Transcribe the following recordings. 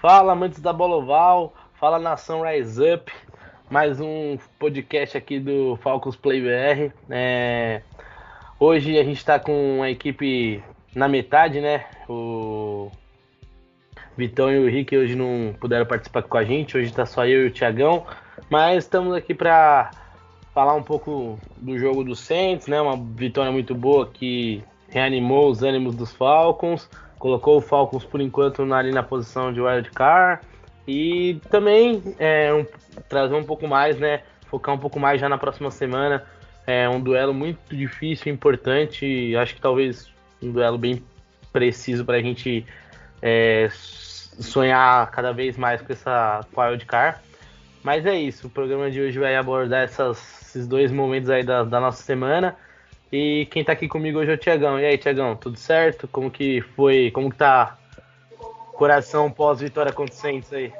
Fala, amantes da bola oval, fala nação Rise Up, mais um podcast aqui do Falcons Play BR. É... Hoje a gente está com a equipe na metade, né? O Vitão e o Rick hoje não puderam participar com a gente, hoje está só eu e o Tiagão, mas estamos aqui para falar um pouco do jogo do Saints, né? Uma vitória muito boa que reanimou os ânimos dos Falcons colocou o Falcons por enquanto ali na posição de wild card e também é, um, trazer um pouco mais, né? Focar um pouco mais já na próxima semana. É um duelo muito difícil, importante. Acho que talvez um duelo bem preciso para a gente é, sonhar cada vez mais com essa wild card. Mas é isso. O programa de hoje vai abordar essas, esses dois momentos aí da, da nossa semana. E quem tá aqui comigo hoje é o Tiagão. E aí, Tiagão, tudo certo? Como que foi? Como que tá coração pós-vitória contra o Saints aí?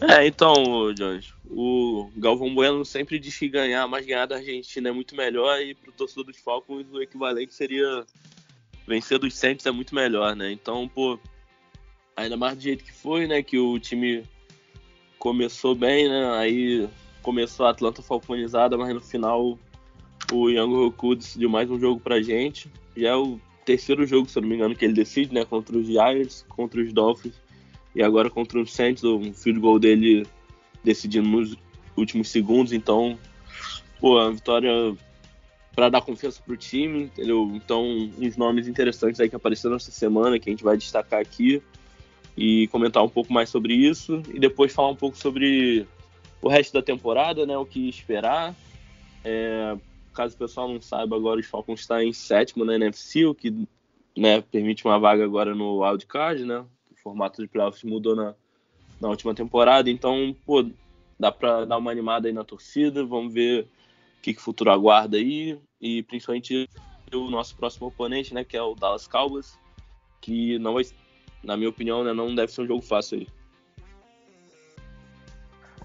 É, então, Jones, o Galvão Bueno sempre diz que ganhar, mas ganhar da Argentina é muito melhor e pro torcedor dos Falcons o equivalente seria vencer dos Saints é muito melhor, né? Então, pô, ainda mais do jeito que foi, né? Que o time começou bem, né? Aí começou a Atlanta falconizada, mas no final o Young Roku decidiu mais um jogo pra gente. Já é o terceiro jogo, se eu não me engano, que ele decide, né? Contra os Giants, contra os Dolphins e agora contra os Saints. Um field goal dele decidindo nos últimos segundos. Então, pô, a vitória para dar confiança pro time, entendeu? Então, uns nomes interessantes aí que apareceram essa semana que a gente vai destacar aqui e comentar um pouco mais sobre isso e depois falar um pouco sobre o resto da temporada, né? O que esperar. É, caso o pessoal não saiba, agora os Falcons está em sétimo na NFC, o que né, permite uma vaga agora no wildcard, né? O formato de playoffs mudou na, na última temporada, então, pô, dá para dar uma animada aí na torcida, vamos ver o que, que o futuro aguarda aí, e principalmente o nosso próximo oponente, né, que é o Dallas Cowboys, que não vai, na minha opinião, né, não deve ser um jogo fácil aí.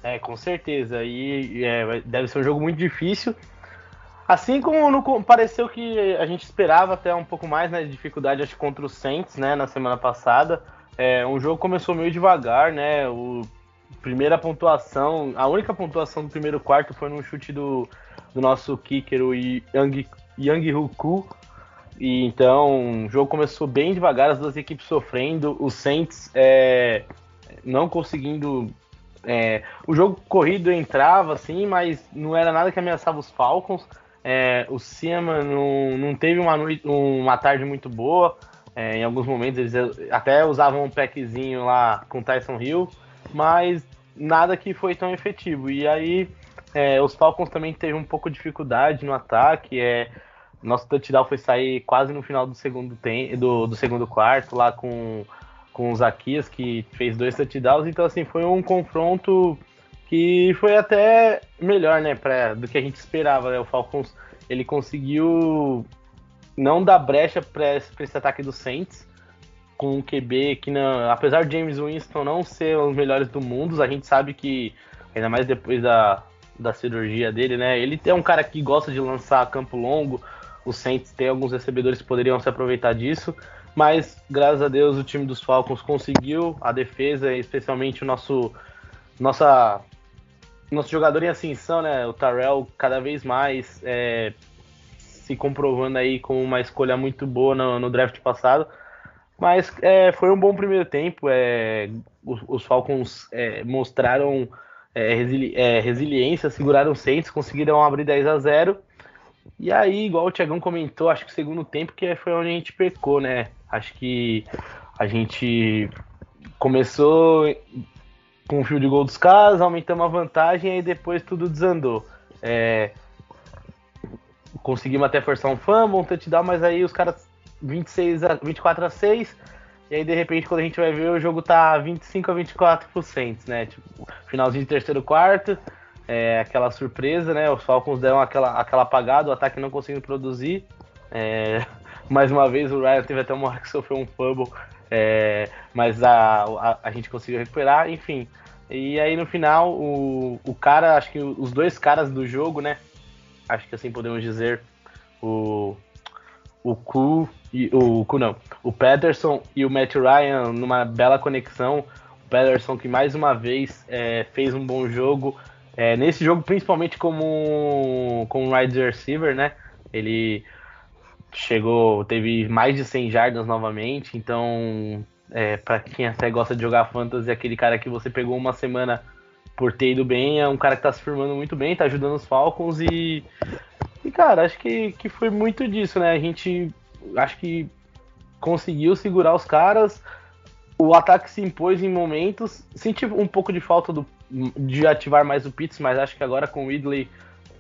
É, com certeza. E é, deve ser um jogo muito difícil. Assim como no, pareceu que a gente esperava até um pouco mais né, de dificuldade acho, contra o Saints né, na semana passada. É, um jogo começou meio devagar, né? O primeira pontuação, a única pontuação do primeiro quarto foi num chute do, do nosso kicker, o Yang, Yang Huku. E então o jogo começou bem devagar, as duas equipes sofrendo, o Saints é, não conseguindo. É, o jogo corrido entrava assim, mas não era nada que ameaçava os Falcons. É, o Seaman não, não teve uma, noite, uma tarde muito boa. É, em alguns momentos eles até usavam um packzinho lá com Tyson Hill, mas nada que foi tão efetivo. E aí é, os Falcons também teve um pouco de dificuldade no ataque. É, nosso touchdown foi sair quase no final do segundo, tem, do, do segundo quarto, lá com, com o Zaquias, que fez dois touchdowns. Então, assim, foi um confronto que foi até melhor, né, pra, do que a gente esperava. Né? O Falcons ele conseguiu não dar brecha para esse, esse, ataque do Saints com um QB que, não, apesar de James Winston não ser um dos melhores do mundo, a gente sabe que ainda mais depois da, da cirurgia dele, né? Ele é um cara que gosta de lançar campo longo. O Saints tem alguns recebedores que poderiam se aproveitar disso, mas graças a Deus o time dos Falcons conseguiu a defesa, especialmente o nosso nossa nosso jogador em ascensão, né? O Tarell cada vez mais é, se comprovando aí como uma escolha muito boa no, no draft passado. Mas é, foi um bom primeiro tempo. É, os, os, Falcons é, mostraram é, resili é, resiliência, seguraram o Saints, conseguiram abrir 10 a 0. E aí, igual o Tiagão comentou, acho que o segundo tempo que foi onde a gente pecou, né? Acho que a gente começou com o fio de gol dos caras, aumentamos a vantagem e depois tudo desandou. É, conseguimos até forçar um fumble, um touchdown, mas aí os caras 26 a, 24 a 6. E aí, de repente, quando a gente vai ver, o jogo tá 25 a 24 pro Saints, né? Tipo, finalzinho de terceiro quarto, é, aquela surpresa, né? Os Falcons deram aquela, aquela apagada, o ataque não conseguindo produzir. É, mais uma vez, o Ryan teve até uma hora que sofreu um fumble, é, mas a, a, a, gente conseguiu recuperar, enfim. E aí, no final, o, o cara, acho que os dois caras do jogo, né? Acho que assim podemos dizer, o, o Ku e o Ku não, o Patterson e o Matt Ryan numa bela conexão. O Patterson que mais uma vez é, fez um bom jogo. É, nesse jogo, principalmente como, como wide receiver, né? Ele chegou, teve mais de 100 jardas novamente. Então, é, para quem até gosta de jogar fantasy, aquele cara que você pegou uma semana por ter ido bem, é um cara que tá se firmando muito bem, tá ajudando os Falcons e e, cara, acho que, que foi muito disso, né? A gente acho que conseguiu segurar os caras. O ataque se impôs em momentos. Senti um pouco de falta do, de ativar mais o Pitts, mas acho que agora com o Ridley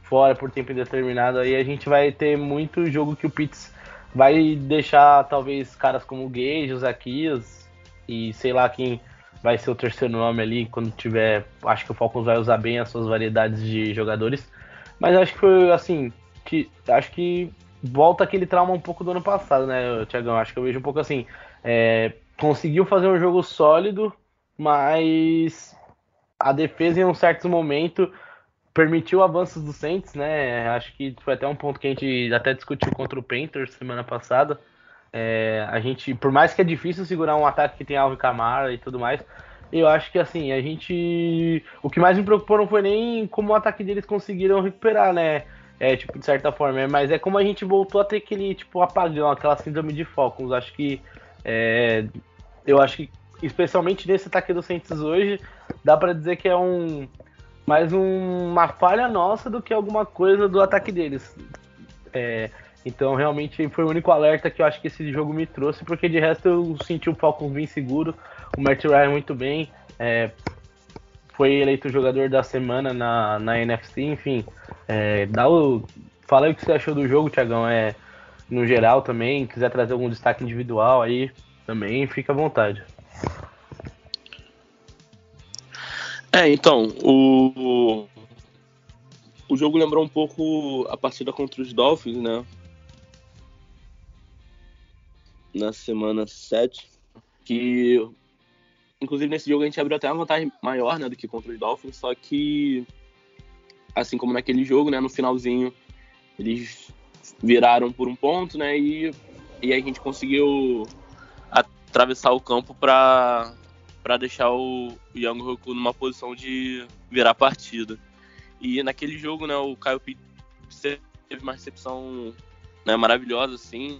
fora por tempo indeterminado, aí a gente vai ter muito jogo que o Pitts vai deixar talvez caras como o Gage, o Zaquias e sei lá quem vai ser o terceiro nome ali quando tiver. Acho que o Falcons vai usar bem as suas variedades de jogadores. Mas acho que foi assim, que acho que volta aquele trauma um pouco do ano passado, né, Tiagão? Acho que eu vejo um pouco assim. É, conseguiu fazer um jogo sólido, mas a defesa em um certo momento permitiu avanços do Saints, né? Acho que foi até um ponto que a gente até discutiu contra o Panthers semana passada. É, a gente, por mais que é difícil segurar um ataque que tem Alvin Kamara e tudo mais, eu acho que assim, a gente. O que mais me preocupou não foi nem como o ataque deles conseguiram recuperar, né? É, tipo, de certa forma. É, mas é como a gente voltou a ter aquele, tipo, apagão, aquela síndrome de Falcons. Acho que. É, eu acho que, especialmente nesse ataque do Saints hoje, dá para dizer que é um. Mais um, uma falha nossa do que alguma coisa do ataque deles. É, então, realmente, foi o único alerta que eu acho que esse jogo me trouxe, porque de resto eu senti o Falcons bem seguro, o Matt Ryan muito bem. É, foi eleito jogador da semana na, na NFC, enfim. É, dá o, fala aí o que você achou do jogo, Tiagão. É, no geral também, quiser trazer algum destaque individual aí, também fica à vontade. É, então, o, o jogo lembrou um pouco a partida contra os Dolphins, né? Na semana 7, que Inclusive, nesse jogo a gente abriu até uma vantagem maior, né, do que contra os Dolphins, só que, assim como naquele jogo, né, no finalzinho, eles viraram por um ponto, né, e, e aí a gente conseguiu atravessar o campo para para deixar o Young Hoku numa posição de virar a partida. E naquele jogo, né, o Kyle Pitts teve uma recepção né, maravilhosa, assim,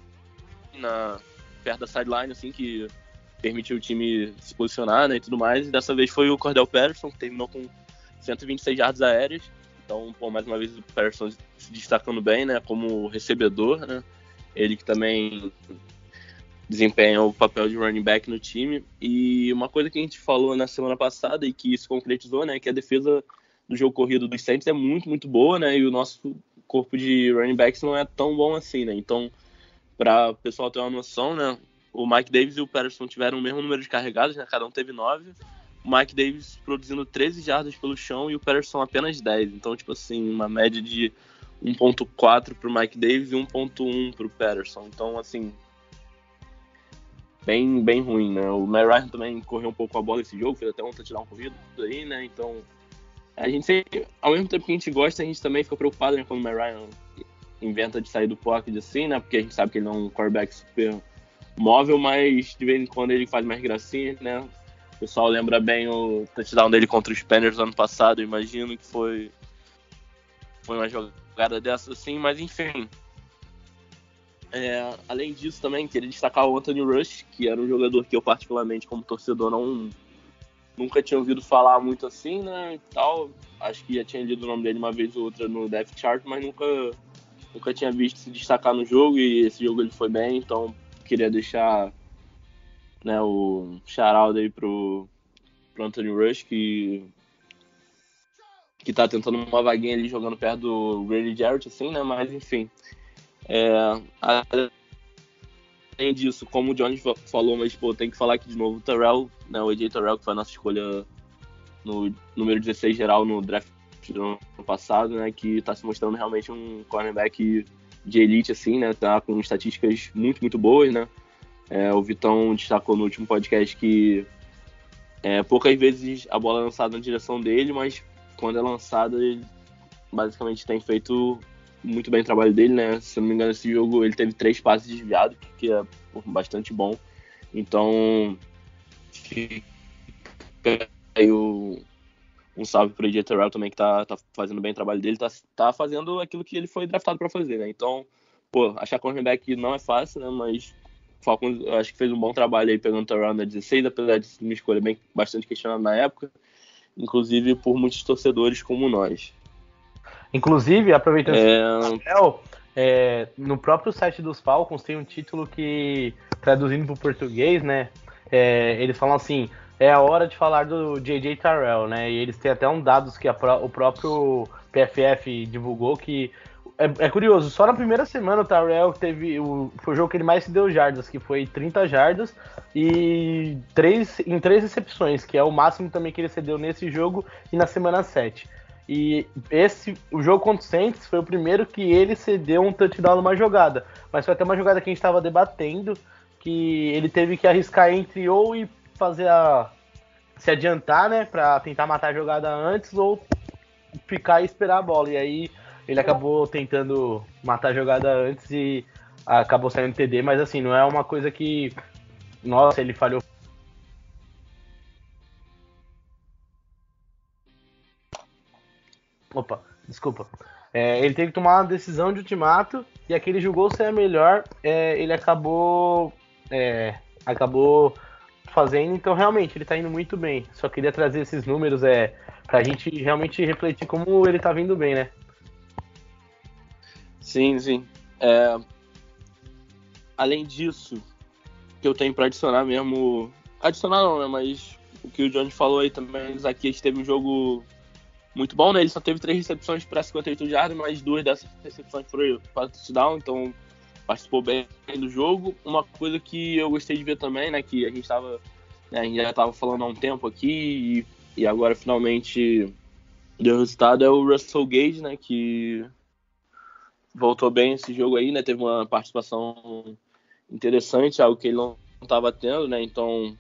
na, perto da sideline, assim, que permitiu o time se posicionar né, e tudo mais. E dessa vez foi o Cordell Patterson, que terminou com 126 jardas aéreas. Então, pô, mais uma vez o Patterson se destacando bem, né, como recebedor, né? Ele que também desempenha o papel de running back no time. E uma coisa que a gente falou na semana passada e que se concretizou, né, que a defesa do jogo corrido dos Saints é muito, muito boa, né? E o nosso corpo de running backs não é tão bom assim, né? Então, para o pessoal ter uma noção, né, o Mike Davis e o Patterson tiveram o mesmo número de carregados, né? Cada um teve 9. O Mike Davis produzindo 13 jardas pelo chão e o Patterson apenas 10. Então, tipo assim, uma média de 1.4 pro Mike Davis e 1.1 pro Patterson. Então, assim, bem, bem ruim, né? O Mary Ryan também correu um pouco a bola nesse jogo, fez até um touchdown corrido aí, né? Então, a gente sempre, ao mesmo tempo que a gente gosta, a gente também fica preocupado, né, quando o Mary Ryan inventa de sair do pocket assim, né? Porque a gente sabe que ele não é um quarterback super móvel, mas de vez em quando ele faz mais gracinhas, né? O pessoal lembra bem o touchdown dele contra os Panthers ano passado, imagino que foi foi uma jogada dessa assim, mas enfim. É, além disso também queria destacar o Anthony Rush, que era um jogador que eu particularmente como torcedor não nunca tinha ouvido falar muito assim, né, e tal. Acho que já tinha lido o nome dele uma vez ou outra no Depth Chart, mas nunca nunca tinha visto se destacar no jogo e esse jogo ele foi bem, então queria deixar né, o shout aí pro, pro Anthony Rush, que, que tá tentando uma vaguinha ali jogando perto do Grady Jarrett, assim, né? Mas enfim. É, além disso, como o Johnny falou, mas pô, tem que falar aqui de novo, o Terrell, né, o AJ Terrell, que foi a nossa escolha no número 16 geral no draft do ano passado, né, que tá se mostrando realmente um cornerback de elite, assim, né, tá com estatísticas muito, muito boas, né. É, o Vitão destacou no último podcast que é, poucas vezes a bola é lançada na direção dele, mas quando é lançada, ele basicamente tem feito muito bem o trabalho dele, né? Se eu não me engano, esse jogo ele teve três passes desviados, que é bastante bom. Então, fica aí o, um salve pro AJ Terrell também, que tá, tá fazendo bem o trabalho dele, tá, tá fazendo aquilo que ele foi draftado para fazer, né? Então, pô, achar cornerback não é fácil, né? Mas Falcons acho que fez um bom trabalho aí pegando o Terrell na 16, apesar de ser uma escolha bem, bastante questionada na época, inclusive por muitos torcedores como nós. Inclusive, aproveitando é... papel, é, no próprio site dos Falcons tem um título que, traduzindo para o português, né? É, eles falam assim: é a hora de falar do J.J. Terrell, né? E eles têm até um dados que a, o próprio PFF divulgou que é, é, curioso, só na primeira semana o Tarell teve. O, foi o jogo que ele mais se deu jardas, que foi 30 jardas, e três, em três recepções, que é o máximo também que ele cedeu nesse jogo e na semana 7. E esse, o jogo contra o Saints foi o primeiro que ele cedeu um touchdown numa jogada. Mas foi até uma jogada que a gente estava debatendo, que ele teve que arriscar entre ou ir fazer a. se adiantar, né, pra tentar matar a jogada antes, ou ficar e esperar a bola. E aí ele acabou tentando matar a jogada antes e acabou saindo TD, mas assim, não é uma coisa que. Nossa, ele falhou. Opa, desculpa. É, ele teve que tomar uma decisão de ultimato e aquele julgou ser a melhor. É, ele acabou. É, acabou fazendo, então realmente ele tá indo muito bem. Só queria trazer esses números é, pra gente realmente refletir como ele tá vindo bem, né? Sim, sim. É... Além disso, que eu tenho para adicionar mesmo. Adicionar não, né? Mas o que o Johnny falou aí também, Zaquias teve um jogo muito bom, né? Ele só teve três recepções para 58 jardas, mas duas dessas recepções foram para touchdown, então participou bem do jogo. Uma coisa que eu gostei de ver também, né? Que a gente estava né, a gente já estava falando há um tempo aqui e, e agora finalmente deu resultado é o Russell Gage, né? Que voltou bem esse jogo aí, né? Teve uma participação interessante, algo que ele não estava tendo, né? Então,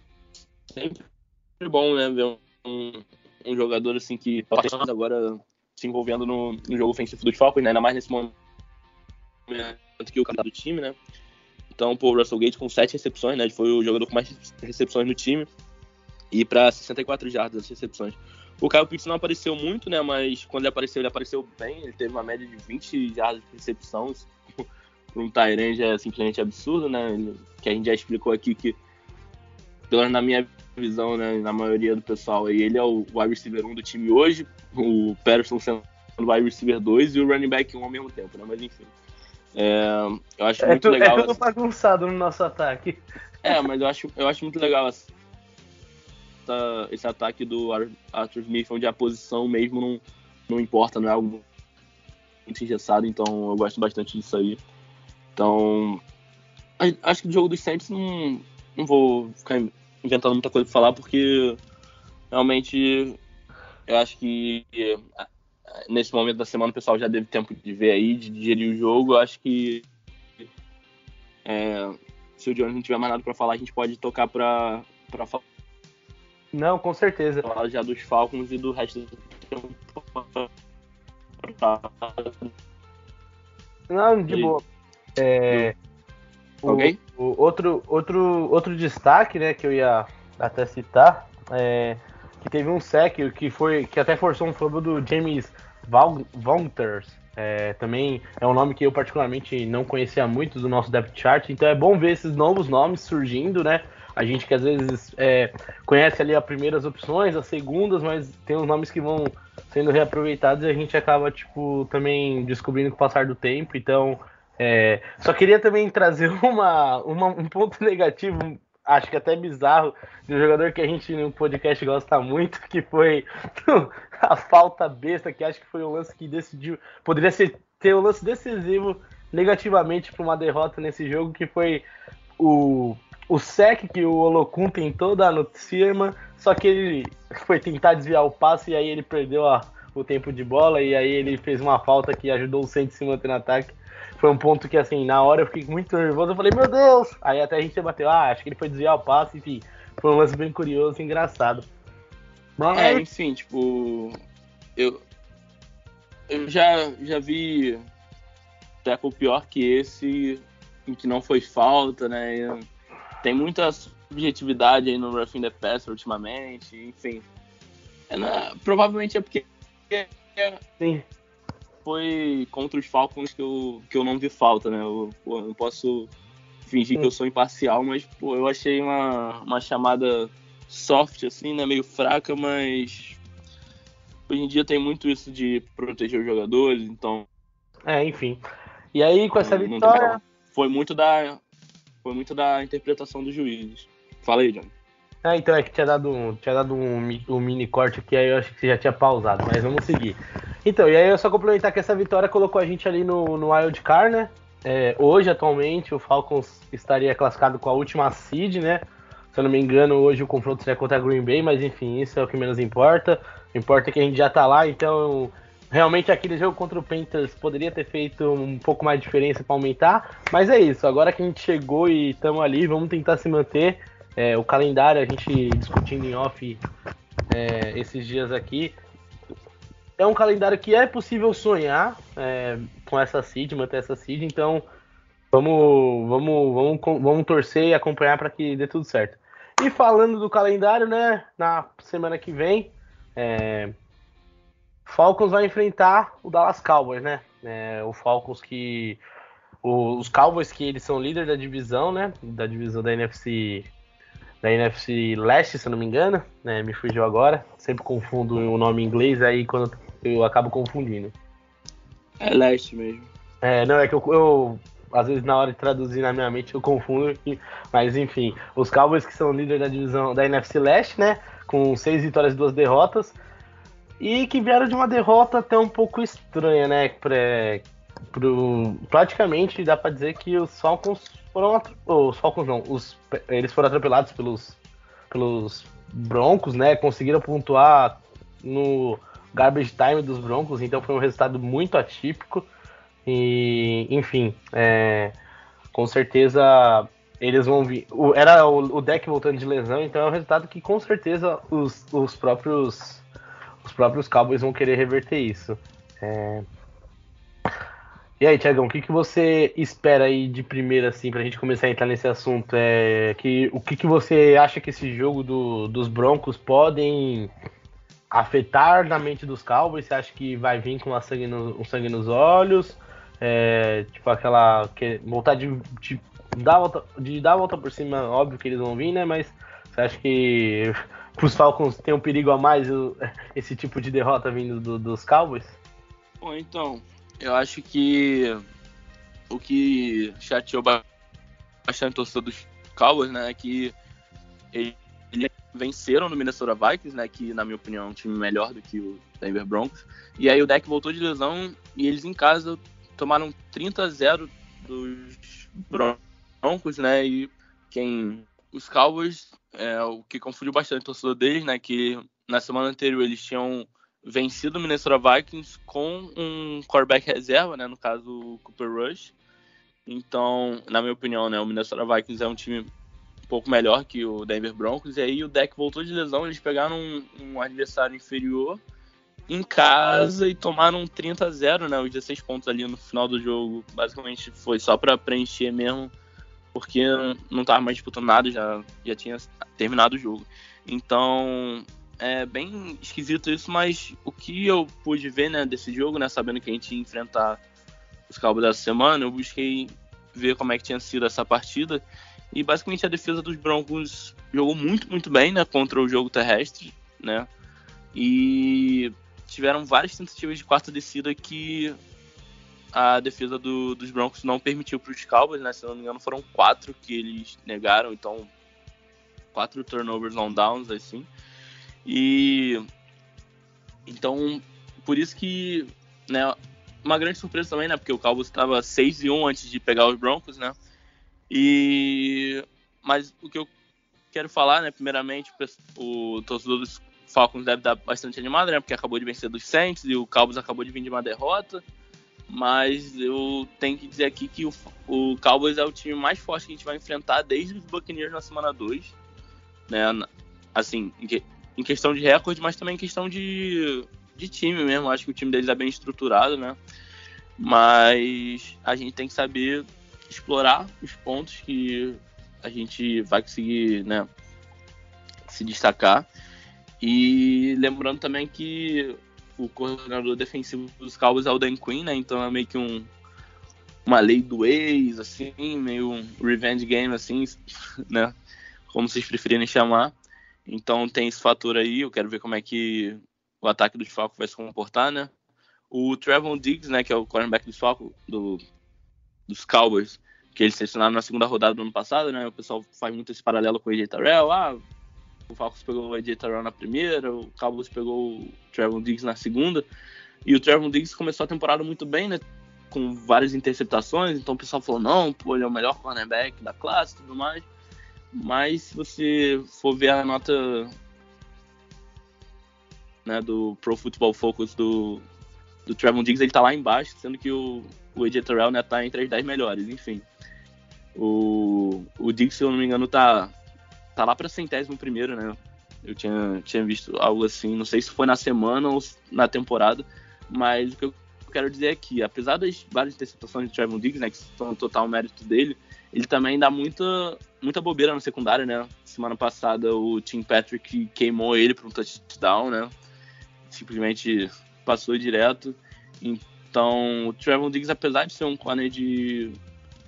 sempre bom, né? Ver um, um jogador assim que tá agora se envolvendo no, no jogo ofensivo do Falcons, né? Ainda mais nesse momento que o cara do time, né? Então, pô, o Russell Gate com sete recepções, né? Ele foi o jogador com mais recepções no time e para 64 jardas as recepções. O Kyle Pitts não apareceu muito, né? Mas quando ele apareceu, ele apareceu bem. Ele teve uma média de 20 jardas de recepção. Para um Tyrande é simplesmente absurdo, né? Que a gente já explicou aqui que, pelo menos na minha visão, né? Na maioria do pessoal, ele é o wide receiver 1 do time hoje. O Patterson sendo o wide receiver 2 e o running back 1 ao mesmo tempo, né? Mas enfim. É, eu acho é muito tu, legal. É tudo bagunçado no nosso ataque. É, mas eu acho, eu acho muito legal essa, esse ataque do Arthur Smith, onde a posição mesmo não, não importa, não é algo muito engessado, então eu gosto bastante disso aí. Então, acho que o jogo dos Saints não, não vou ficar inventando muita coisa pra falar, porque realmente eu acho que nesse momento da semana o pessoal já teve tempo de ver aí, de digerir o jogo. Eu acho que é, se o Jones não tiver mais nada para falar, a gente pode tocar para falar não, com certeza. Falar já dos Falcons e do resto do Não, de boa. É, o, okay. o, outro, outro, outro destaque, né, que eu ia até citar, é, que teve um sec que foi que até forçou um fumble do James Vaunters. É, também é um nome que eu particularmente não conhecia muito do nosso depth chart, então é bom ver esses novos nomes surgindo, né? A gente que às vezes é, conhece ali as primeiras opções, as segundas, mas tem os nomes que vão sendo reaproveitados e a gente acaba, tipo, também descobrindo com o passar do tempo. Então, é, só queria também trazer uma, uma, um ponto negativo, acho que até bizarro, de um jogador que a gente no podcast gosta muito, que foi a falta besta, que acho que foi o lance que decidiu, poderia ser ter um lance decisivo negativamente para uma derrota nesse jogo, que foi o, o sec que o Olokun tentou dar no Sirman, só que ele foi tentar desviar o passe e aí ele perdeu a, o tempo de bola e aí ele fez uma falta que ajudou o Saints se manter no ataque. Foi um ponto que, assim, na hora eu fiquei muito nervoso. Eu falei, meu Deus! Aí até a gente bateu, ah, acho que ele foi desviar o passe, enfim. Foi um lance bem curioso e engraçado. Mas... É, enfim, tipo. Eu, eu já, já vi tackle pior que esse, em que não foi falta, né? Tem muita subjetividade aí no Roughing the Passer ultimamente, enfim. É, né, provavelmente é porque Sim. Foi contra os Falcons que eu, que eu não vi falta, né? Eu, pô, não posso fingir que eu sou imparcial, mas pô, eu achei uma, uma chamada soft, assim, né? Meio fraca, mas hoje em dia tem muito isso de proteger os jogadores, então. É, enfim. E aí, com essa vitória. Foi muito da. Foi muito da interpretação dos juízes. Fala aí, Johnny. Ah, então é que tinha dado um, tinha dado um, um, mini corte aqui, aí eu acho que você já tinha pausado, mas vamos seguir. Então, e aí eu só complementar que essa vitória colocou a gente ali no, no Wild Card, né? É, hoje, atualmente, o Falcons estaria classificado com a última seed, né? Se eu não me engano, hoje o confronto seria contra a Green Bay, mas enfim, isso é o que menos importa. O importa é que a gente já tá lá, então realmente aquele jogo contra o Panthers poderia ter feito um pouco mais de diferença para aumentar, mas é isso. Agora que a gente chegou e estamos ali, vamos tentar se manter. É, o calendário, a gente discutindo em off é, esses dias aqui, é um calendário que é possível sonhar é, com essa seed, manter essa seed, então vamos, vamos, vamos, vamos torcer e acompanhar para que dê tudo certo. E falando do calendário, né, na semana que vem, é, Falcons vai enfrentar o Dallas Cowboys, né? É, o Falcons que. O, os Cowboys que eles são líder da divisão, né? Da divisão da NFC. Da NFC Leste, se eu não me engano. Né, me fugiu agora. Sempre confundo o nome inglês, aí quando eu acabo confundindo. É leste mesmo. É, não, é que eu, eu às vezes na hora de traduzir na minha mente eu confundo, mas enfim, os Cowboys que são líder da divisão da NFC Leste, né, com seis vitórias e duas derrotas, e que vieram de uma derrota até um pouco estranha, né? Pra, pro, praticamente dá para dizer que os Falcons foram. Os Falcons não, os, eles foram atropelados pelos, pelos Broncos, né? Conseguiram pontuar no garbage time dos Broncos, então foi um resultado muito atípico. E, enfim, é, com certeza eles vão vir. O, era o, o deck voltando de lesão, então é um resultado que com certeza os, os próprios os próprios Cowboys vão querer reverter isso. É... E aí, Tiagão, o que, que você espera aí de primeira, assim, pra gente começar a entrar nesse assunto? É, que, o que, que você acha que esse jogo do, dos Broncos podem afetar na mente dos Cowboys? Você acha que vai vir com sangue no, um sangue nos olhos? É, tipo aquela. Que, vontade de, de, dar volta, de dar a volta por cima, óbvio que eles vão vir, né? Mas você acha que os Falcons tem um perigo a mais esse tipo de derrota vindo do, dos Cowboys? Bom, então, eu acho que o que chateou bastante o torcedor dos Cowboys, né, é que eles venceram no Minnesota Vikings, né, que na minha opinião é um time melhor do que o Denver Broncos. E aí o deck voltou de lesão e eles em casa tomaram 30 a 0 dos Broncos, né, e quem os Cowboys é, o que confundiu bastante o torcedor deles, né? Que na semana anterior eles tinham vencido o Minnesota Vikings com um quarterback reserva, né? No caso, o Cooper Rush. Então, na minha opinião, né? O Minnesota Vikings é um time um pouco melhor que o Denver Broncos. E aí o deck voltou de lesão, eles pegaram um, um adversário inferior em casa e tomaram 30 a 0, né? Os 16 pontos ali no final do jogo. Basicamente foi só para preencher mesmo porque não estava mais disputando nada, já, já tinha terminado o jogo. Então, é bem esquisito isso, mas o que eu pude ver né, desse jogo, né, sabendo que a gente ia enfrentar os Cowboys dessa semana, eu busquei ver como é que tinha sido essa partida. E basicamente a defesa dos Broncos jogou muito, muito bem né, contra o jogo terrestre, né? E tiveram várias tentativas de quarta descida que a defesa do, dos Broncos não permitiu para os Cowboys, né? Se não me engano, foram quatro que eles negaram, então quatro turnovers on downs, assim. E então, por isso que, né, uma grande surpresa também, né? Porque o Cowboys estava 6 e 1 antes de pegar os Broncos, né? E mas o que eu quero falar, né, primeiramente, o torcedor dos Falcons deve estar bastante animado, né, porque acabou de vencer dos Saints e o Cowboys acabou de vir de uma derrota. Mas eu tenho que dizer aqui que o, o Cowboys é o time mais forte que a gente vai enfrentar desde os Buccaneers na semana 2. Né? Assim, em, que, em questão de recorde, mas também em questão de, de time mesmo. Acho que o time deles é bem estruturado, né? Mas a gente tem que saber explorar os pontos que a gente vai conseguir né, se destacar. E lembrando também que o coordenador defensivo dos Cowboys é o Dan Quinn, né? Então é meio que um, uma lei do ex, assim, meio um revenge game, assim, né? Como vocês preferirem chamar. Então tem esse fator aí, eu quero ver como é que o ataque dos Falcons vai se comportar, né? O Trevon Diggs, né, que é o cornerback dos Falcons, do, dos Cowboys, que eles selecionaram na segunda rodada do ano passado, né? O pessoal faz muito esse paralelo com o AJ Terrell. Ah, o Falcons pegou o AJ Terrell na primeira, o Cowboys pegou o Trevon Diggs na segunda. E o Trevon Diggs começou a temporada muito bem, né? Com várias interceptações. Então o pessoal falou: não, pô, ele é o melhor cornerback da classe e tudo mais. Mas se você for ver a nota né, do Pro Football Focus do, do Trevon Diggs, ele tá lá embaixo, sendo que o, o AJ né, tá entre as 10 melhores, enfim. O, o Diggs, se eu não me engano, tá, tá lá pra centésimo primeiro, né? Eu tinha, tinha visto algo assim, não sei se foi na semana ou na temporada, mas o que eu quero dizer é que, apesar das várias interceptações de Trevor Diggs, né, que são total mérito dele, ele também dá muita, muita bobeira na secundária, né? Semana passada o Tim Patrick queimou ele para um touchdown, né? Simplesmente passou direto. Então, o Trevor Diggs, apesar de ser um corner de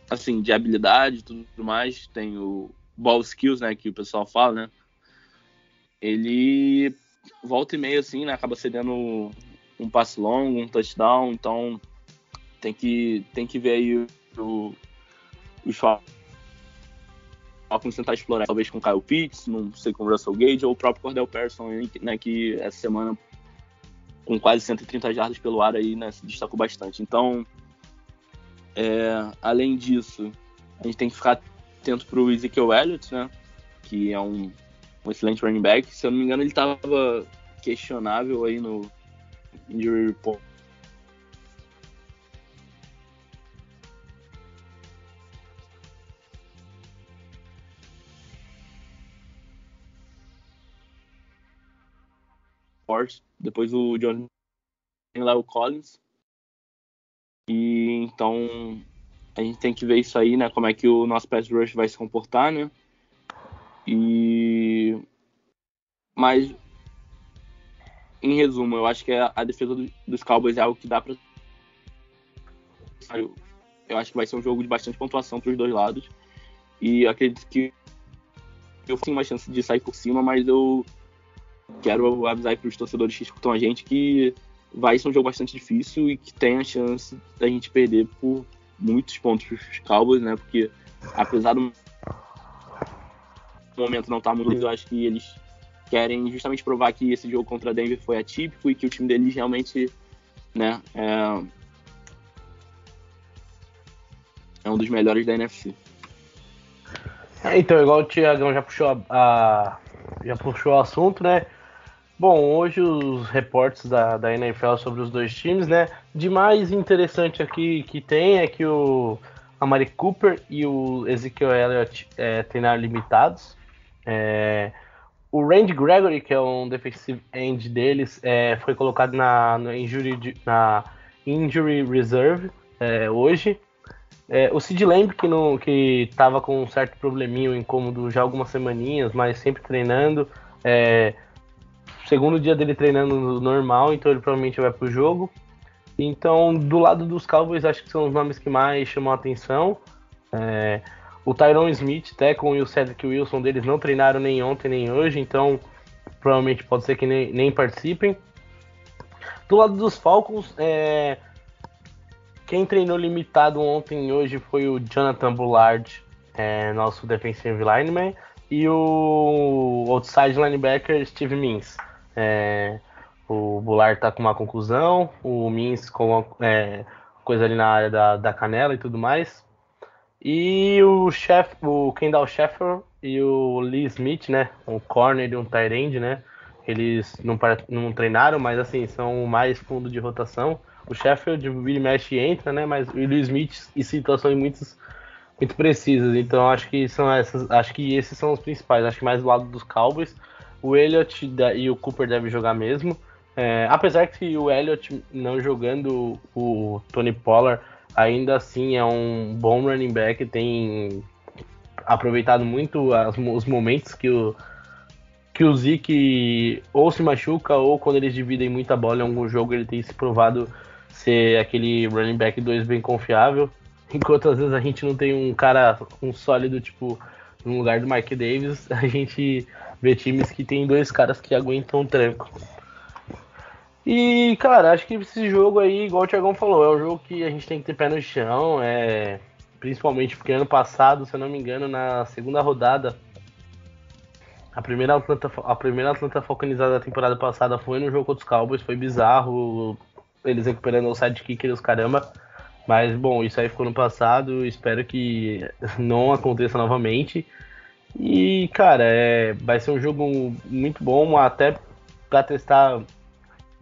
assim, de habilidade e tudo mais, tem o ball skills, né, que o pessoal fala, né? Ele volta e meia assim, né, acaba cedendo um passe longo, um touchdown, então tem que tem que ver aí o os Falcons tentar explorar, talvez com Kyle Pitts, não sei com o Russell Gage ou o próprio Cordell Patterson, né, que essa semana com quase 130 jardas pelo ar aí, né, se destacou bastante. Então, é, além disso, a gente tem que ficar atento para o Ezekiel Elliott, né? Que é um, um, excelente running back. Se eu não me engano, ele estava questionável aí no injury report. Depois o John Léo Collins, e então a gente tem que ver isso aí, né? Como é que o nosso pass rush vai se comportar, né? E mas em resumo, eu acho que a defesa dos Cowboys é algo que dá para eu acho que vai ser um jogo de bastante pontuação para os dois lados. E acredito que eu tenho uma chance de sair por cima, mas eu quero avisar para os torcedores que escutam a gente que vai ser um jogo bastante difícil e que tem a chance da gente perder por muitos pontos para os Cowboys, né? Porque apesar do momento não estar tá muito, eu acho que eles querem justamente provar que esse jogo contra Denver foi atípico e que o time deles realmente, né, é, é um dos melhores da NFC. É, então, igual o Tiagão já puxou a, a, já puxou o assunto, né? Bom, hoje os reportes da, da NFL sobre os dois times, né? De mais interessante aqui que tem é que o Amari Cooper e o Ezekiel Elliott é, treinaram limitados. É, o Randy Gregory, que é um defensive end deles, é, foi colocado na, na, injury, na injury reserve é, hoje. É, o Sid Lamb, que, não, que tava com um certo probleminha, incômodo já algumas semaninhas, mas sempre treinando, é, segundo dia dele treinando normal, então ele provavelmente vai pro jogo. Então, do lado dos Cowboys, acho que são os nomes que mais chamam a atenção. É, o Tyron Smith, Tecon e o Cedric Wilson deles não treinaram nem ontem nem hoje, então provavelmente pode ser que nem, nem participem. Do lado dos Falcons, é, quem treinou limitado ontem e hoje foi o Jonathan Bullard, é, nosso defensive lineman, e o outside linebacker Steve Means. É, o Bular tá com uma conclusão, o Mins com uma, é, coisa ali na área da, da canela e tudo mais. E o chef, o Kendall Sheffer e o Lee Smith, né? Um corner e um tight end, né? Eles não, não treinaram, mas assim, são mais fundo de rotação. O Sheffield mexe e entra, né? Mas o Lee Smith em situações muito, muito precisas. Então acho que são essas. Acho que esses são os principais. Acho que mais do lado dos Cowboys. O Elliott e o Cooper devem jogar mesmo. É, apesar que o Elliott não jogando o Tony Pollard ainda assim é um bom running back, tem aproveitado muito as, os momentos que o, que o Zeke ou se machuca ou quando eles dividem muita bola em algum jogo ele tem se provado ser aquele running back 2 bem confiável. Enquanto às vezes a gente não tem um cara, um sólido, tipo, no lugar do Mike Davis, a gente vê times que tem dois caras que aguentam o tranco. E, cara, acho que esse jogo aí, igual o Thiagão falou, é um jogo que a gente tem que ter pé no chão, é... principalmente porque ano passado, se eu não me engano, na segunda rodada, a primeira Atlanta, a primeira Atlanta falconizada da temporada passada foi no jogo contra os Cowboys, foi bizarro, eles recuperando o sidekick e os caramba. Mas, bom, isso aí ficou no passado, espero que não aconteça novamente. E, cara, é, vai ser um jogo muito bom, até para testar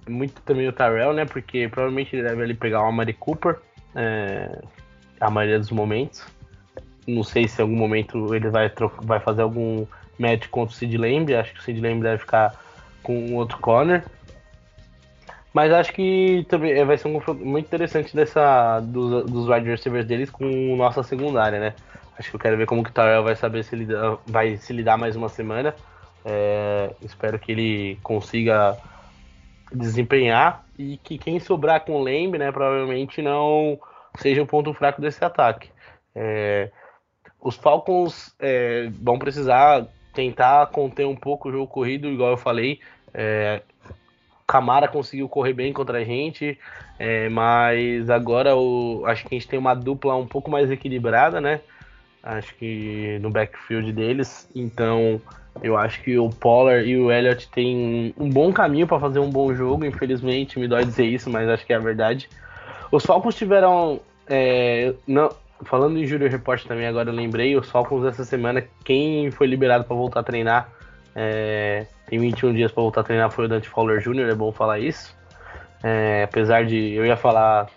muito também o Tyrell, né? Porque provavelmente ele deve ali pegar o Amari Cooper é, a maioria dos momentos. Não sei se em algum momento ele vai, vai fazer algum match contra o Sid Lamb. Acho que o Sid Lamb deve ficar com outro corner. Mas acho que também é, vai ser um confronto muito interessante dessa, dos, dos wide receivers deles com nossa secundária, né? Acho que eu quero ver como que o Tyrell vai saber se ele vai se lidar mais uma semana. É, espero que ele consiga desempenhar e que quem sobrar com o Lembre, né, provavelmente não seja o ponto fraco desse ataque. É, os Falcons é, vão precisar tentar conter um pouco o jogo corrido, igual eu falei. É, Camara conseguiu correr bem contra a gente, é, mas agora o, acho que a gente tem uma dupla um pouco mais equilibrada, né? Acho que no backfield deles. Então eu acho que o Pollard e o Elliott têm um bom caminho para fazer um bom jogo. Infelizmente, me dói dizer isso, mas acho que é a verdade. Os Falcons tiveram. É, não, falando em Júlio Report também, agora eu lembrei. Os Falcons essa semana, quem foi liberado para voltar a treinar, é, tem 21 dias para voltar a treinar, foi o Dante Fowler Jr., é bom falar isso. É, apesar de. Eu ia falar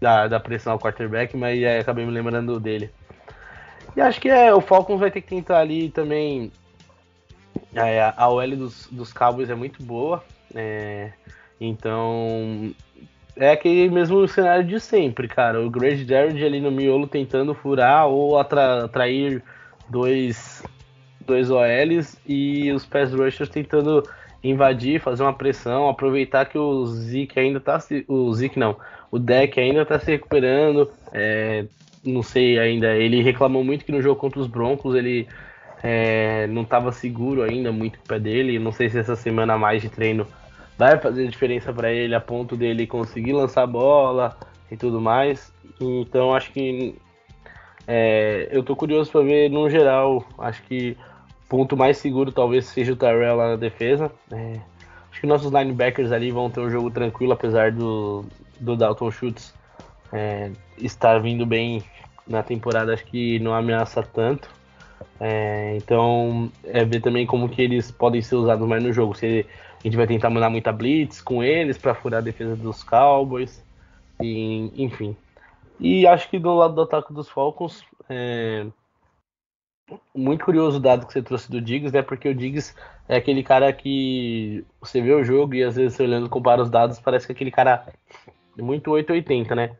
da, da pressão ao quarterback, mas é, acabei me lembrando dele. E acho que é, o Falcons vai ter que tentar ali também é, a OL dos, dos Cowboys é muito boa, é, então é aquele mesmo cenário de sempre, cara. O Greg Jarrett ali no miolo tentando furar ou atra, atrair dois, dois OLs e os pass rushers tentando invadir, fazer uma pressão, aproveitar que o Zeke ainda tá se. O Zeke não, o deck ainda tá se recuperando. É, não sei ainda. Ele reclamou muito que no jogo contra os Broncos ele é, não estava seguro ainda muito o pé dele. Não sei se essa semana a mais de treino vai fazer diferença para ele a ponto dele conseguir lançar a bola e tudo mais. Então acho que é, eu tô curioso para ver no geral. Acho que o ponto mais seguro talvez seja o Tyrell lá na defesa. É, acho que nossos linebackers ali vão ter um jogo tranquilo, apesar do, do Dalton Schultz é, estar vindo bem na temporada. Acho que não ameaça tanto. É, então, é ver também como que eles podem ser usados mais no jogo. Se a gente vai tentar mandar muita blitz com eles para furar a defesa dos Cowboys, e, enfim. E acho que do lado do ataque dos Falcons, é, muito curioso o dado que você trouxe do Diggs, né? Porque o Diggs é aquele cara que você vê o jogo e às vezes você olhando compara os dados, parece que é aquele cara muito 880, né?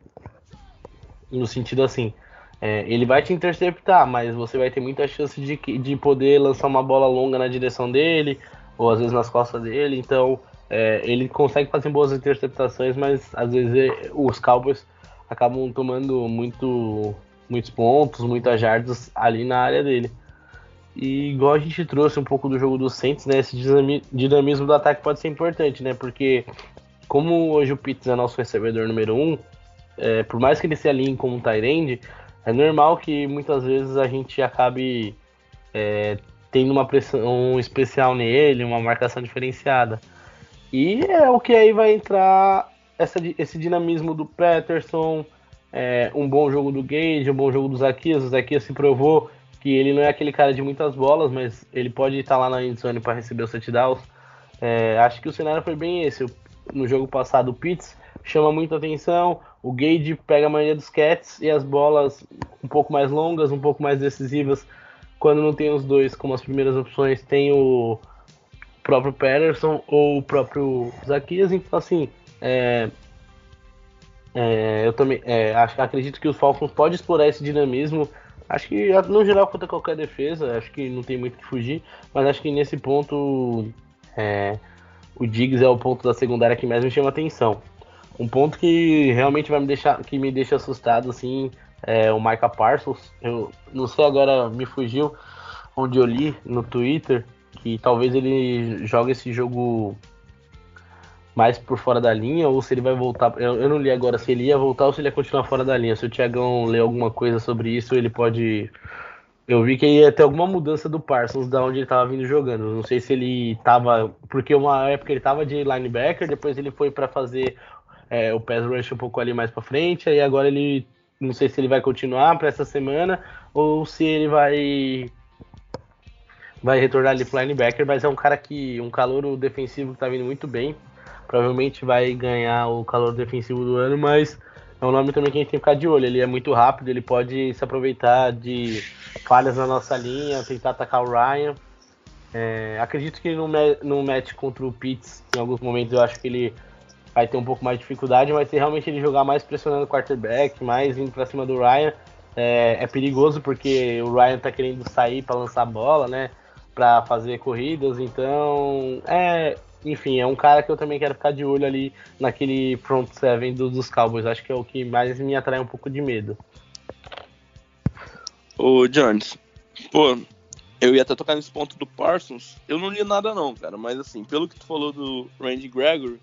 No sentido assim, é, ele vai te interceptar, mas você vai ter muita chance de, de poder lançar uma bola longa na direção dele, ou às vezes nas costas dele. Então, é, ele consegue fazer boas interceptações, mas às vezes é, os Cowboys acabam tomando muito, muitos pontos, muitas jardas ali na área dele. E igual a gente trouxe um pouco do jogo do Saints, né? Esse dinamismo do ataque pode ser importante, né? Porque como hoje o Pitts é nosso recebedor número um, é, por mais que ele se alinhe como um Tyrande, é normal que muitas vezes a gente acabe é, tendo uma pressão especial nele, uma marcação diferenciada. E é o que aí vai entrar essa, esse dinamismo do Peterson, é, um bom jogo do Gage, um bom jogo do Zaquias. O Zaquias se provou que ele não é aquele cara de muitas bolas, mas ele pode estar lá na endzone para receber os touchdowns. É, acho que o cenário foi bem esse. No jogo passado, o Pitts chama muita atenção, o Gage pega a maioria dos cats e as bolas um pouco mais longas, um pouco mais decisivas. Quando não tem os dois como as primeiras opções, tem o próprio Patterson ou o próprio Zaquias. Então, assim, é, é, eu também é, acho, acredito que os Falcons podem explorar esse dinamismo. Acho que, no geral, contra qualquer defesa, acho que não tem muito que fugir, mas acho que nesse ponto é, o Diggs é o ponto da secundária que mais me chama atenção. Um ponto que realmente vai me deixar, que me deixa assustado, assim, é o Micah Parsons. Eu não sei agora, me fugiu onde eu li no Twitter que talvez ele jogue esse jogo mais por fora da linha ou se ele vai voltar. Eu, eu, não li agora se ele ia voltar ou se ele ia continuar fora da linha. Se o Tiagão ler alguma coisa sobre isso, ele pode. Eu vi que ia ter alguma mudança do Parsons da onde ele estava vindo jogando. Não sei se ele estava. Porque uma época ele estava de linebacker, depois ele foi para fazer é, o pass rush um pouco ali mais para frente, aí agora ele. Não sei se ele vai continuar para essa semana ou se ele vai vai retornar ali pro linebacker, mas é um cara que um calor defensivo que tá vindo muito bem provavelmente vai ganhar o calor defensivo do ano, mas é um nome também que a gente tem que ficar de olho. Ele é muito rápido, ele pode se aproveitar de falhas na nossa linha, tentar atacar o Ryan. É, acredito que no, no match contra o Pitts, em alguns momentos eu acho que ele vai ter um pouco mais de dificuldade, mas se realmente ele jogar mais pressionando o quarterback, mais indo para cima do Ryan, é, é, perigoso porque o Ryan tá querendo sair para lançar a bola, né? Para fazer corridas, então é, enfim, é um cara que eu também quero ficar de olho ali naquele front seven do, dos Cowboys. Acho que é o que mais me atrai um pouco de medo. Ô, Jones, pô, eu ia até tocar nesse ponto do Parsons. Eu não li nada não, cara, mas assim, pelo que tu falou do Randy Gregory,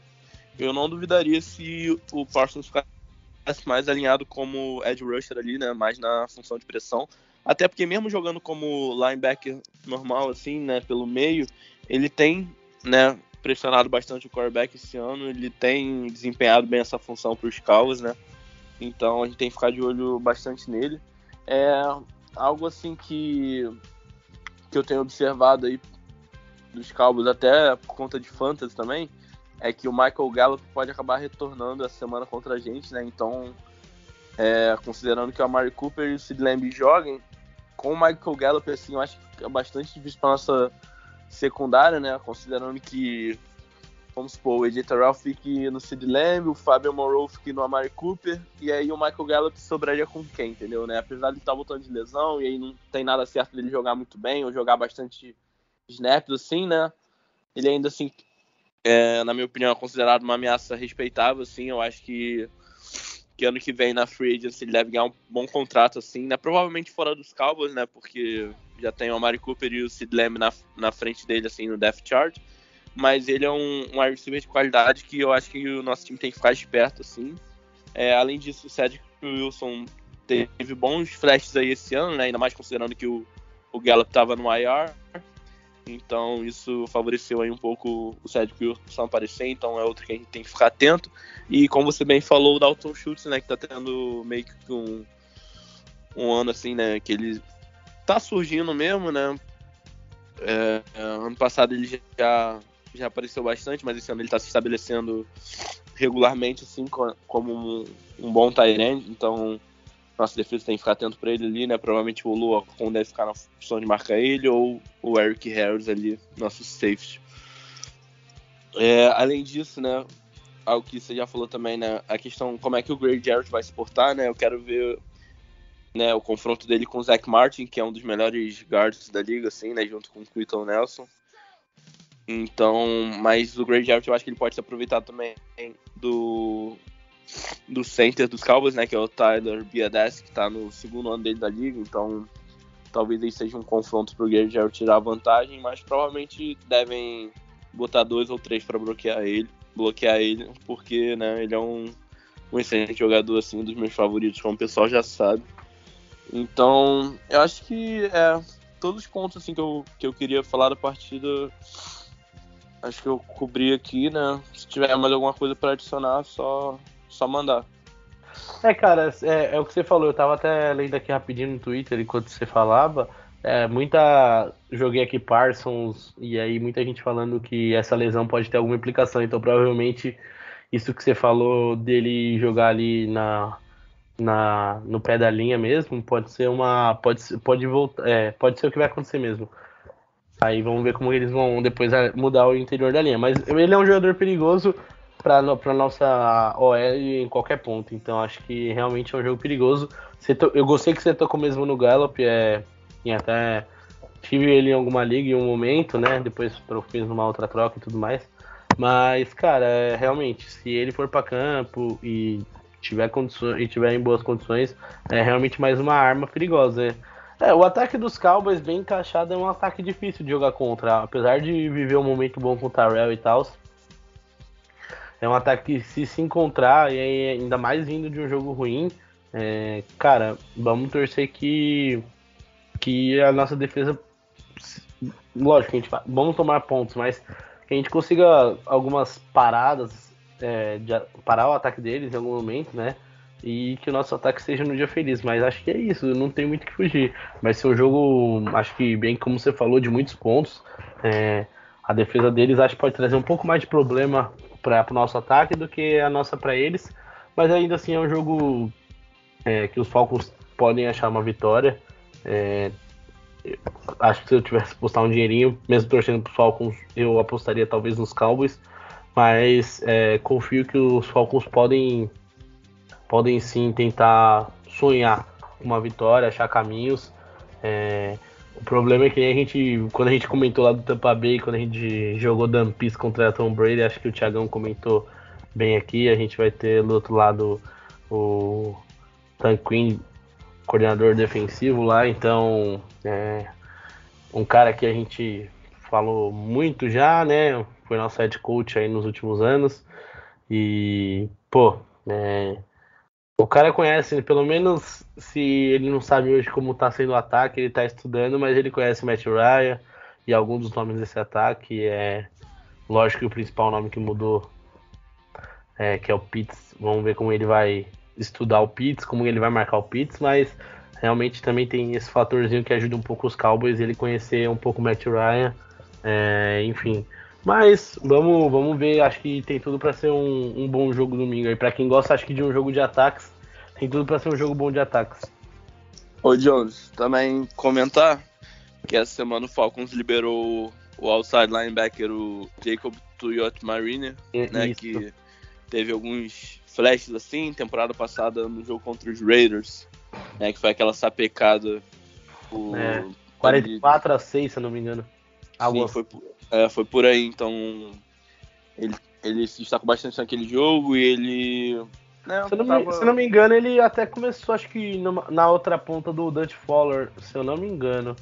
eu não duvidaria se o Parsons ficasse mais alinhado como edge rusher ali, né, mais na função de pressão. Até porque mesmo jogando como linebacker normal assim, né, pelo meio, ele tem, né, pressionado bastante o quarterback esse ano, ele tem desempenhado bem essa função para os Cowboys, né? Então a gente tem que ficar de olho bastante nele. É algo assim que que eu tenho observado aí dos Cowboys até por conta de fantasy também, é que o Michael Gallup pode acabar retornando essa semana contra a gente, né? Então, é, considerando que o Amari Cooper e o Sid Lamb joguem, com o Michael Gallup, assim, eu acho que é bastante difícil para nossa secundária, né? Considerando que, vamos supor, o AJ Terrell fique no Sid Lamb, o Fabio Moreau fique no Amari Cooper, e aí o Michael Gallup sobraria com quem, entendeu? Né? Apesar de estar voltando de lesão, e aí não tem nada certo dele jogar muito bem, ou jogar bastante snaps, assim, né? Ele ainda, assim, é, na minha opinião, é considerado uma ameaça respeitável, assim, eu acho que que ano que vem na Free Agency ele deve ganhar um bom contrato assim, né? Provavelmente fora dos Cowboys, né? Porque já tem o Amari Cooper e o Sid Lamb na, na frente dele, assim, no depth chart. Mas ele é um, um wide receiver de qualidade que eu acho que o nosso time tem que ficar esperto, assim. É, além disso, o Cedric Wilson teve bons flashes aí esse ano, né? Ainda mais considerando que o, o Gallup estava no IR. Então isso favoreceu aí um pouco o Cedric Wilson aparecer, então é outro que a gente tem que ficar atento. E como você bem falou, o Dalton Schultz, né, que tá tendo meio que um, um ano assim, né, que ele tá surgindo mesmo, né? É, ano passado ele já, já apareceu bastante, mas esse ano ele tá se estabelecendo regularmente, assim, como um, um bom Tyrant, então nossa defesa tem que ficar atento para ele ali, né? Provavelmente o Lua com deve ficar na função de marcar ele, ou o Eric Harris ali, nosso safety. É, além disso, né? Algo que você já falou também, né? A questão como é que o Greg Jarrett vai se portar, né? Eu quero ver né, o confronto dele com o Zach Martin, que é um dos melhores guards da liga, assim, né? Junto com o Quinton Nelson. Então, mas o Greg Jarrett eu acho que ele pode se aproveitar também do do center dos Cowboys, né, que é o Tyler Biades, que está no segundo ano dele da liga, então talvez aí seja um confronto para o Guerreiro tirar vantagem, mas provavelmente devem botar dois ou três para bloquear ele, bloquear ele, porque né, ele é um, um excelente jogador, assim, um dos meus favoritos, como o pessoal já sabe. Então, eu acho que é, todos os pontos assim que eu, que eu queria falar da partida, acho que eu cobri aqui, né? Se tiver mais alguma coisa para adicionar, só só mandar. É, cara, é, é, o que você falou. Eu tava até lendo aqui rapidinho no Twitter enquanto você falava. É, muita. Joguei aqui Parsons e aí muita gente falando que essa lesão pode ter alguma implicação. Então, provavelmente, isso que você falou dele jogar ali na, na, no pé da linha mesmo pode ser uma. Pode, pode, voltar, é, pode ser o que vai acontecer mesmo. Aí vamos ver como eles vão depois mudar o interior da linha. Mas ele é um jogador perigoso para nossa OL em qualquer ponto. Então acho que realmente é um jogo perigoso. eu gostei que você tocou mesmo no Gallup. É, e até tive ele em alguma liga em um momento, né? Depois fiz numa outra troca e tudo mais. Mas, cara, é, realmente, se ele for para campo e tiver condições e tiver em boas condições, é realmente mais uma arma perigosa. Né? É, o ataque dos Cowboys bem encaixado é um ataque difícil de jogar contra, apesar de viver um momento bom com o Tarell e tal. É um ataque que se se encontrar e ainda mais vindo de um jogo ruim, é, cara, vamos torcer que que a nossa defesa lógico a gente vamos tomar pontos, mas que a gente consiga algumas paradas é, de parar o ataque deles em algum momento, né? E que o nosso ataque seja no dia feliz. Mas acho que é isso, não tem muito que fugir. Vai ser um jogo, acho que bem como você falou, de muitos pontos. É, a defesa deles acho que pode trazer um pouco mais de problema para o nosso ataque do que a nossa para eles. Mas ainda assim é um jogo é, que os Falcons podem achar uma vitória. É, acho que se eu tivesse postar um dinheirinho, mesmo torcendo para os Falcons, eu apostaria talvez nos Cowboys mas é, confio que os Falcons podem, podem sim tentar sonhar uma vitória, achar caminhos. É, o problema é que a gente, quando a gente comentou lá do Tampa Bay, quando a gente jogou Dampis contra Tom Brady, acho que o Thiagão comentou bem aqui, a gente vai ter do outro lado o Tan Quinn, coordenador defensivo lá, então é, um cara que a gente falou muito já, né? foi nosso head coach aí nos últimos anos. E, pô, é, o cara conhece, pelo menos se ele não sabe hoje como tá sendo o ataque, ele tá estudando, mas ele conhece Matt Ryan e alguns dos nomes desse ataque. É lógico que o principal nome que mudou é que é o Pitts. Vamos ver como ele vai estudar o Pitts, como ele vai marcar o Pitts, mas realmente também tem esse fatorzinho que ajuda um pouco os Cowboys ele conhecer um pouco o Matt Ryan. É, enfim, mas vamos, vamos ver, acho que tem tudo para ser um, um, bom jogo domingo aí. Para quem gosta, acho que de um jogo de ataques, tem tudo para ser um jogo bom de ataques. Ô Jones, também comentar que essa semana o Falcons liberou o outside linebacker, o Jacob Toyota Marine, é, né, isso. que teve alguns flashes assim, temporada passada no jogo contra os Raiders, né, que foi aquela sapecada. O, é, 44 ele... a 6, se eu não me engano. Sim, foi, é, foi por aí, então ele, ele se destacou bastante naquele jogo e ele. Né, se, não tava... me, se não me engano, ele até começou, acho que numa, na outra ponta do Dutch Fowler, se eu não me engano.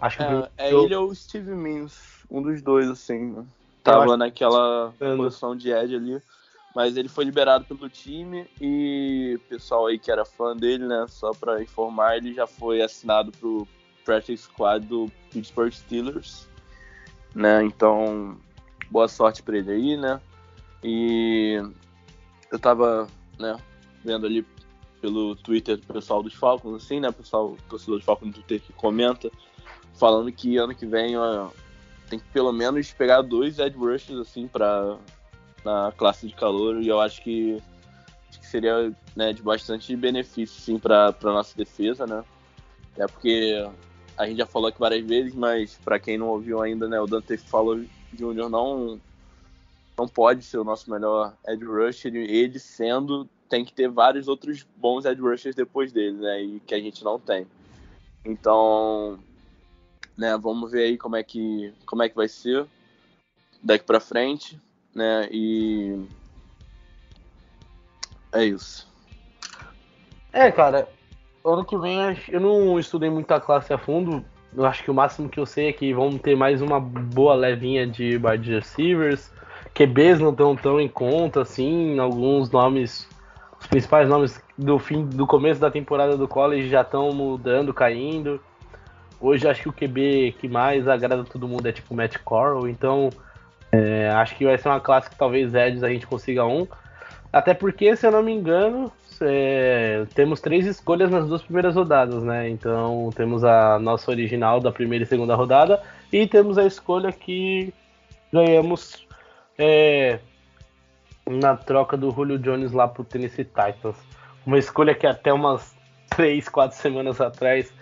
Acho que é, é ele ou o Steve Means, um dos dois, assim. Né? Tava naquela posição de Ed ali. Mas ele foi liberado pelo time e o pessoal aí que era fã dele, né? Só pra informar, ele já foi assinado pro practice squad do Pittsburgh Steelers né? Então, boa sorte para ele aí, né? E eu tava, né, vendo ali pelo Twitter do pessoal dos Falcons, assim, né? Pessoal, torcedor dos Falcons no Twitter que comenta, falando que ano que vem ó, tem que pelo menos pegar dois Ed Rushes, assim, pra, na classe de calor, e eu acho que, acho que seria né, de bastante benefício, sim, pra, pra nossa defesa, né? É porque a gente já falou aqui várias vezes, mas para quem não ouviu ainda, né, o Dante Fowler Jr. não não pode ser o nosso melhor edge rusher, ele sendo tem que ter vários outros bons edge rushers depois dele, né, e que a gente não tem. Então, né, vamos ver aí como é que como é que vai ser daqui para frente, né? E é isso. É, cara, ano que vem eu não estudei muito a classe a fundo. Eu acho que o máximo que eu sei é que vão ter mais uma boa levinha de wide receivers. QBs não estão tão em conta, assim. Alguns nomes, os principais nomes do fim, do começo da temporada do college já estão mudando, caindo. Hoje acho que o QB que mais agrada todo mundo é tipo Matt Corral, então é, acho que vai ser uma classe que talvez Eds a gente consiga um. Até porque, se eu não me engano, é, temos três escolhas nas duas primeiras rodadas, né? Então temos a nossa original da primeira e segunda rodada e temos a escolha que ganhamos é, na troca do Julio Jones lá pro Tennessee Titans. Uma escolha que até umas três, quatro semanas atrás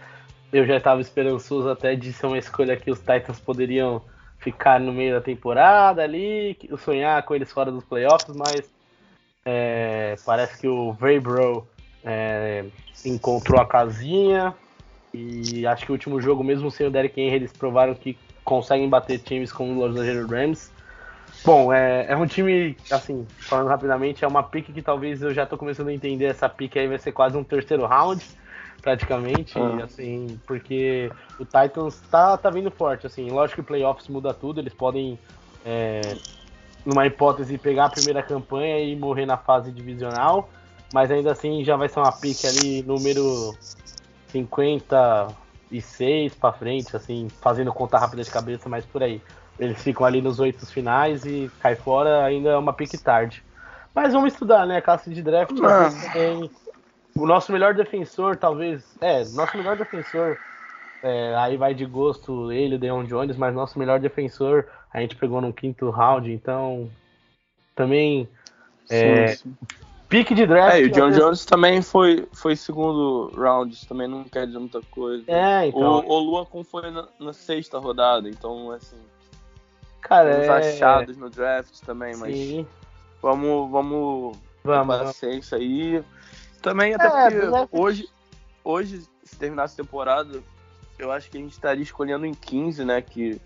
eu já estava esperançoso até de ser uma escolha que os Titans poderiam ficar no meio da temporada ali, sonhar com eles fora dos playoffs, mas é, parece que o Vabro é, encontrou a casinha e acho que o último jogo, mesmo sem o Derek Henry, eles provaram que conseguem bater times como o Los Angeles Rams. Bom, é, é um time, assim, falando rapidamente, é uma pick que talvez eu já tô começando a entender essa pick aí vai ser quase um terceiro round, praticamente, ah. assim, porque o Titans tá, tá vindo forte, assim, lógico que playoffs muda tudo, eles podem é, numa hipótese, pegar a primeira campanha e morrer na fase divisional, mas ainda assim já vai ser uma pique ali número 56 para frente, assim, fazendo conta rápida de cabeça, mas por aí. Eles ficam ali nos oito finais e cai fora, ainda é uma pique tarde. Mas vamos estudar, né? A classe de draft também. O nosso melhor defensor, talvez. É, nosso melhor defensor. É, aí vai de gosto ele, o Deon Jones, mas nosso melhor defensor a gente pegou no quinto round, então também é, sim, sim. pique de draft. É, e o John Jones também foi, foi segundo round, também não quer dizer muita coisa. É, então. O, o Luan foi na, na, sexta rodada, então assim. Cara, uns é... achados no draft também, sim. mas vamos, vamos, vamos paciência aí. Também até é, porque hoje, hoje, se terminasse a temporada, eu acho que a gente estaria escolhendo em 15, né? Que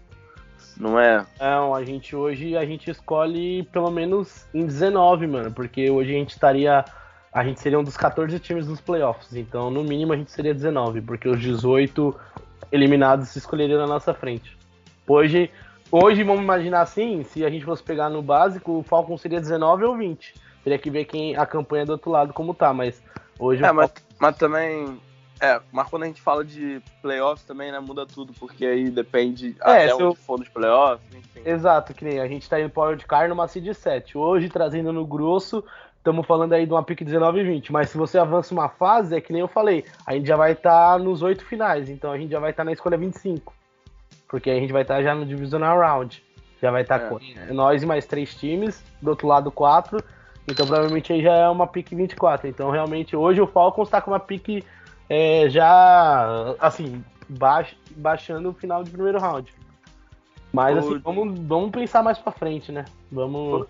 não é? Não, a gente hoje a gente escolhe pelo menos em 19, mano, porque hoje a gente estaria a gente seria um dos 14 times dos playoffs, então no mínimo a gente seria 19, porque os 18 eliminados se escolheriam na nossa frente. Hoje, hoje vamos imaginar assim, se a gente fosse pegar no básico, o Falcon seria 19 ou 20. Teria que ver quem a campanha do outro lado como tá, mas hoje É, mas, mas também é, mas quando a gente fala de playoffs também, né, muda tudo, porque aí depende é, até onde eu... for nos playoffs, enfim. Exato, que nem a gente tá indo pro Car numa seed 7. Hoje, trazendo no grosso, estamos falando aí de uma pick 19 e 20. Mas se você avança uma fase, é que nem eu falei, a gente já vai estar tá nos oito finais, então a gente já vai estar tá na escolha 25. Porque a gente vai estar tá já no Divisional Round. Já vai estar tá é. com nós e mais três times, do outro lado quatro. Então provavelmente aí já é uma pick 24. Então realmente hoje o Falcons está com uma pick é, já, assim, baix, baixando o final de primeiro round. Mas, assim, vamos, vamos pensar mais pra frente, né? Vamos.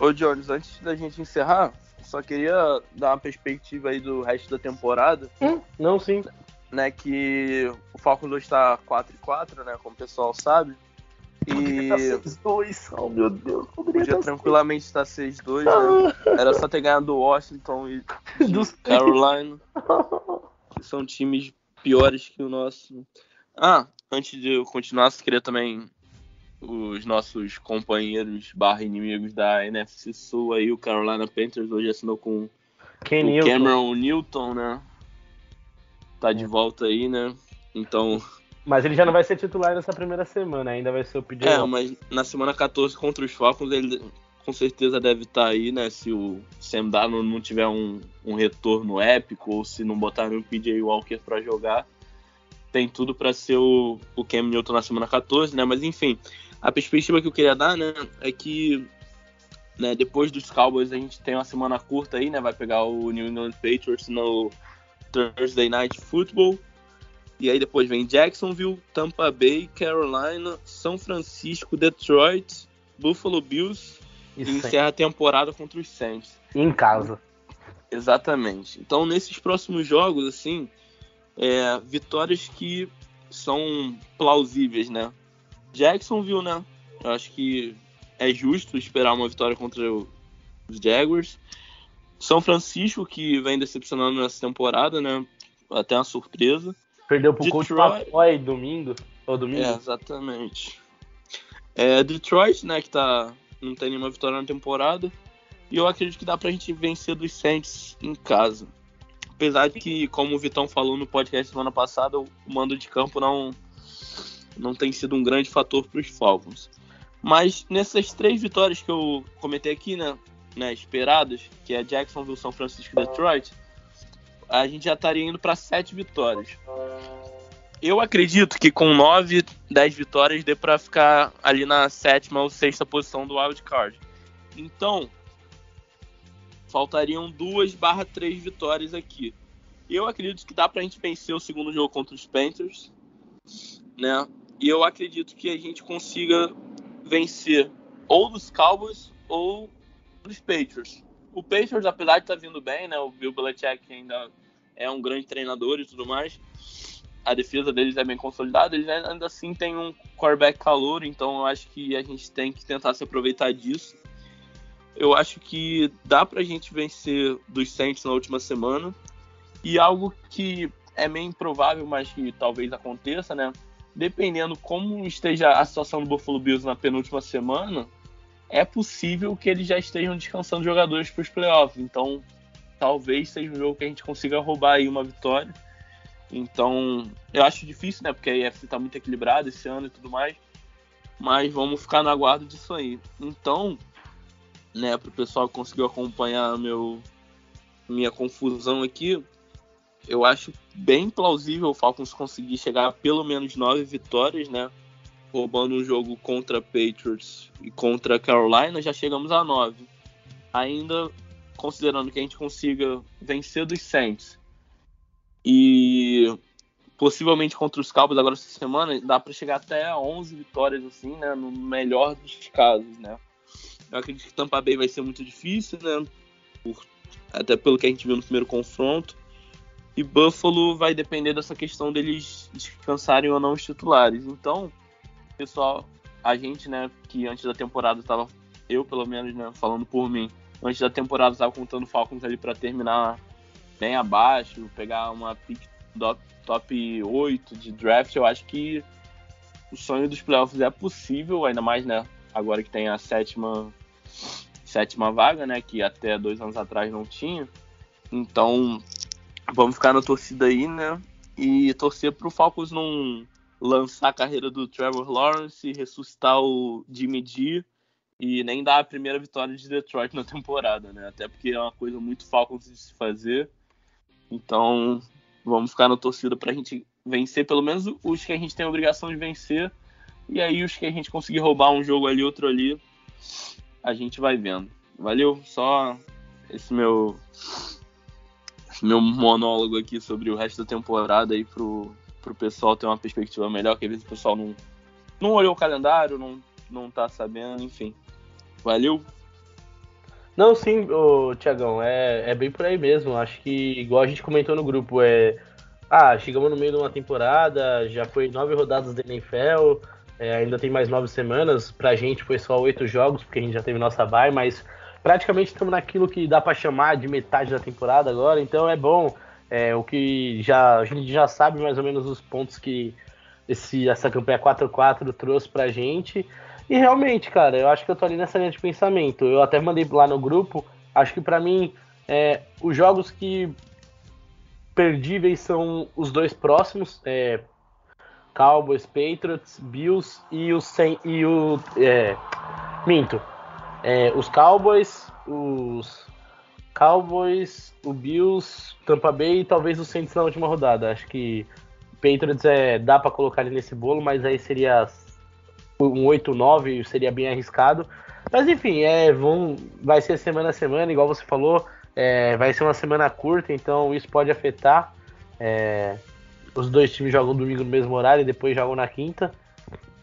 Ô, ô, Jones, antes da gente encerrar, só queria dar uma perspectiva aí do resto da temporada. Hum, não, sim. Né, que o Falcon 2 tá 4 e 4, né? Como o pessoal sabe. E. Tá 6-2, oh meu Deus. Podia tá tranquilamente estar 6-2, né? Era só ter ganhado do Washington e do Carolina. são times piores que o nosso. Ah, antes de eu continuar, eu queria também os nossos companheiros barra inimigos da NFC Sul aí, o Carolina Panthers hoje assinou com Ken o Newton. Cameron Newton, né? Tá de volta aí, né? Então. Mas ele já não vai ser titular nessa primeira semana, ainda vai ser o PJ. É, mas na semana 14 contra os Falcons ele com certeza deve estar tá aí, né? Se o Sam Darnold não tiver um, um retorno épico ou se não botarem o PJ Walker para jogar, tem tudo para ser o, o Cam Newton na semana 14, né? Mas enfim, a perspectiva que eu queria dar, né, é que né, depois dos Cowboys a gente tem uma semana curta aí, né? Vai pegar o New England Patriots no Thursday Night Football. E aí depois vem Jacksonville, Tampa Bay, Carolina, São Francisco, Detroit, Buffalo Bills e encerra a temporada contra os Saints. Em casa. Exatamente. Então, nesses próximos jogos, assim, é, vitórias que são plausíveis, né? Jacksonville, né? Eu acho que é justo esperar uma vitória contra os Jaguars. São Francisco, que vem decepcionando nessa temporada, né? Até uma surpresa. Perdeu pro Detroit... Coach Pacoy domingo. Ou domingo? É, exatamente. É, Detroit, né, que tá não tem nenhuma vitória na temporada. E eu acredito que dá pra gente vencer dos Saints em casa. Apesar de que, como o Vitão falou no podcast semana passada, o mando de campo não, não tem sido um grande fator para os Falcons. Mas nessas três vitórias que eu comentei aqui, né? né, esperadas, que é Jacksonville, São Francisco e Detroit, a gente já estaria indo para sete vitórias. Eu acredito que com 9, 10 vitórias dê para ficar ali na sétima ou sexta posição do wild card. Então, faltariam duas barra três vitórias aqui. Eu acredito que dá pra gente vencer o segundo jogo contra os Panthers, né? E eu acredito que a gente consiga vencer ou dos Cowboys ou dos Patriots. O Patriots, apesar de estar tá vindo bem, né? O Bill Belichick ainda é um grande treinador e tudo mais a defesa deles é bem consolidada, eles ainda assim têm um quarterback calor, então eu acho que a gente tem que tentar se aproveitar disso. Eu acho que dá pra gente vencer dos Saints na última semana. E algo que é meio improvável, mas que talvez aconteça, né? Dependendo como esteja a situação do Buffalo Bills na penúltima semana, é possível que eles já estejam descansando jogadores para os playoffs. Então, talvez seja um jogo que a gente consiga roubar aí uma vitória. Então, eu acho difícil, né? Porque a EFC tá muito equilibrada esse ano e tudo mais. Mas vamos ficar na guarda disso aí. Então, né, pro pessoal que conseguiu acompanhar meu minha confusão aqui, eu acho bem plausível o Falcons conseguir chegar a pelo menos nove vitórias, né? Roubando um jogo contra Patriots e contra Carolina, já chegamos a nove. Ainda considerando que a gente consiga vencer dos Saints e possivelmente contra os Cowboys agora essa semana, dá para chegar até 11 vitórias assim, né, no melhor dos casos, né? Eu acredito que Tampa Bay vai ser muito difícil, né? Por, até pelo que a gente viu no primeiro confronto. E Buffalo vai depender dessa questão deles descansarem ou não os titulares. Então, pessoal, a gente, né, que antes da temporada estava, eu pelo menos, né, falando por mim, antes da temporada estava contando Falcons ali para terminar bem abaixo, pegar uma pick top 8 de draft, eu acho que o sonho dos playoffs é possível, ainda mais, né? Agora que tem a sétima, sétima vaga, né? Que até dois anos atrás não tinha. Então, vamos ficar na torcida aí, né? E torcer pro Falcons não lançar a carreira do Trevor Lawrence, ressuscitar o Jimmy G e nem dar a primeira vitória de Detroit na temporada, né? Até porque é uma coisa muito Falcons de se fazer. Então, vamos ficar na torcida para a gente vencer pelo menos os que a gente tem a obrigação de vencer. E aí, os que a gente conseguir roubar um jogo ali, outro ali, a gente vai vendo. Valeu, só esse meu esse meu monólogo aqui sobre o resto da temporada aí pro, pro pessoal ter uma perspectiva melhor, que às vezes o pessoal não, não olhou o calendário, não, não tá sabendo, enfim. Valeu, não, sim, Tiagão, é, é bem por aí mesmo. Acho que, igual a gente comentou no grupo, é. Ah, chegamos no meio de uma temporada, já foi nove rodadas da NFL, é, ainda tem mais nove semanas. Pra gente foi só oito jogos, porque a gente já teve nossa bye, mas praticamente estamos naquilo que dá para chamar de metade da temporada agora, então é bom. É, o que já, a gente já sabe mais ou menos os pontos que esse, essa campanha 4-4 trouxe pra gente. E realmente, cara, eu acho que eu tô ali nessa linha de pensamento. Eu até mandei lá no grupo. Acho que para mim, é, os jogos que perdíveis são os dois próximos. É, Cowboys, Patriots, Bills e o sem e o é, minto. É, os Cowboys, os Cowboys, o Bills, Tampa Bay e talvez o Saints na última rodada. Acho que Patriots é dá para colocar ele nesse bolo, mas aí seria um 8-9 seria bem arriscado. Mas enfim, é, vão, vai ser semana a semana, igual você falou. É, vai ser uma semana curta, então isso pode afetar. É, os dois times jogam domingo no mesmo horário e depois jogam na quinta.